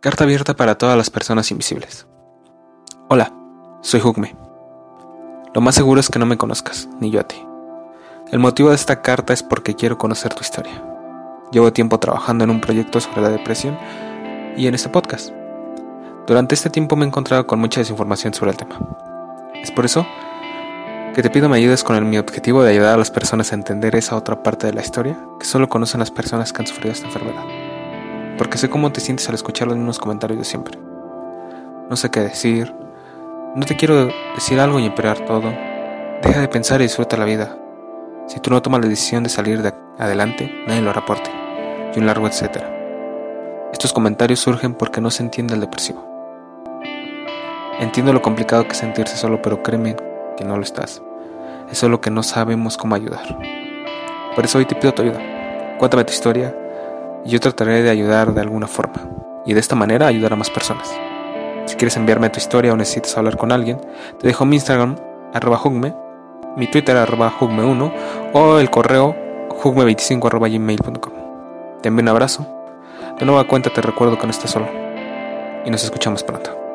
Carta abierta para todas las personas invisibles. Hola, soy Hugme. Lo más seguro es que no me conozcas, ni yo a ti. El motivo de esta carta es porque quiero conocer tu historia. Llevo tiempo trabajando en un proyecto sobre la depresión y en este podcast. Durante este tiempo me he encontrado con mucha desinformación sobre el tema. Es por eso que te pido me ayudes con mi objetivo de ayudar a las personas a entender esa otra parte de la historia que solo conocen las personas que han sufrido esta enfermedad porque sé cómo te sientes al escuchar los mismos comentarios de siempre. No sé qué decir, no te quiero decir algo y empeorar todo. Deja de pensar y disfruta la vida. Si tú no tomas la decisión de salir de adelante, nadie lo reporte. Y un largo etcétera. Estos comentarios surgen porque no se entiende el depresivo. Entiendo lo complicado que es sentirse solo, pero créeme que no lo estás. Es solo que no sabemos cómo ayudar. Por eso hoy te pido tu ayuda. Cuéntame tu historia, y yo trataré de ayudar de alguna forma y de esta manera ayudar a más personas. Si quieres enviarme tu historia o necesitas hablar con alguien, te dejo mi Instagram, arroba hugme, mi Twitter, arroba hugme1 o el correo hugme25 arroba gmail.com. Te envío un abrazo. De nueva cuenta te recuerdo que no estás solo y nos escuchamos pronto.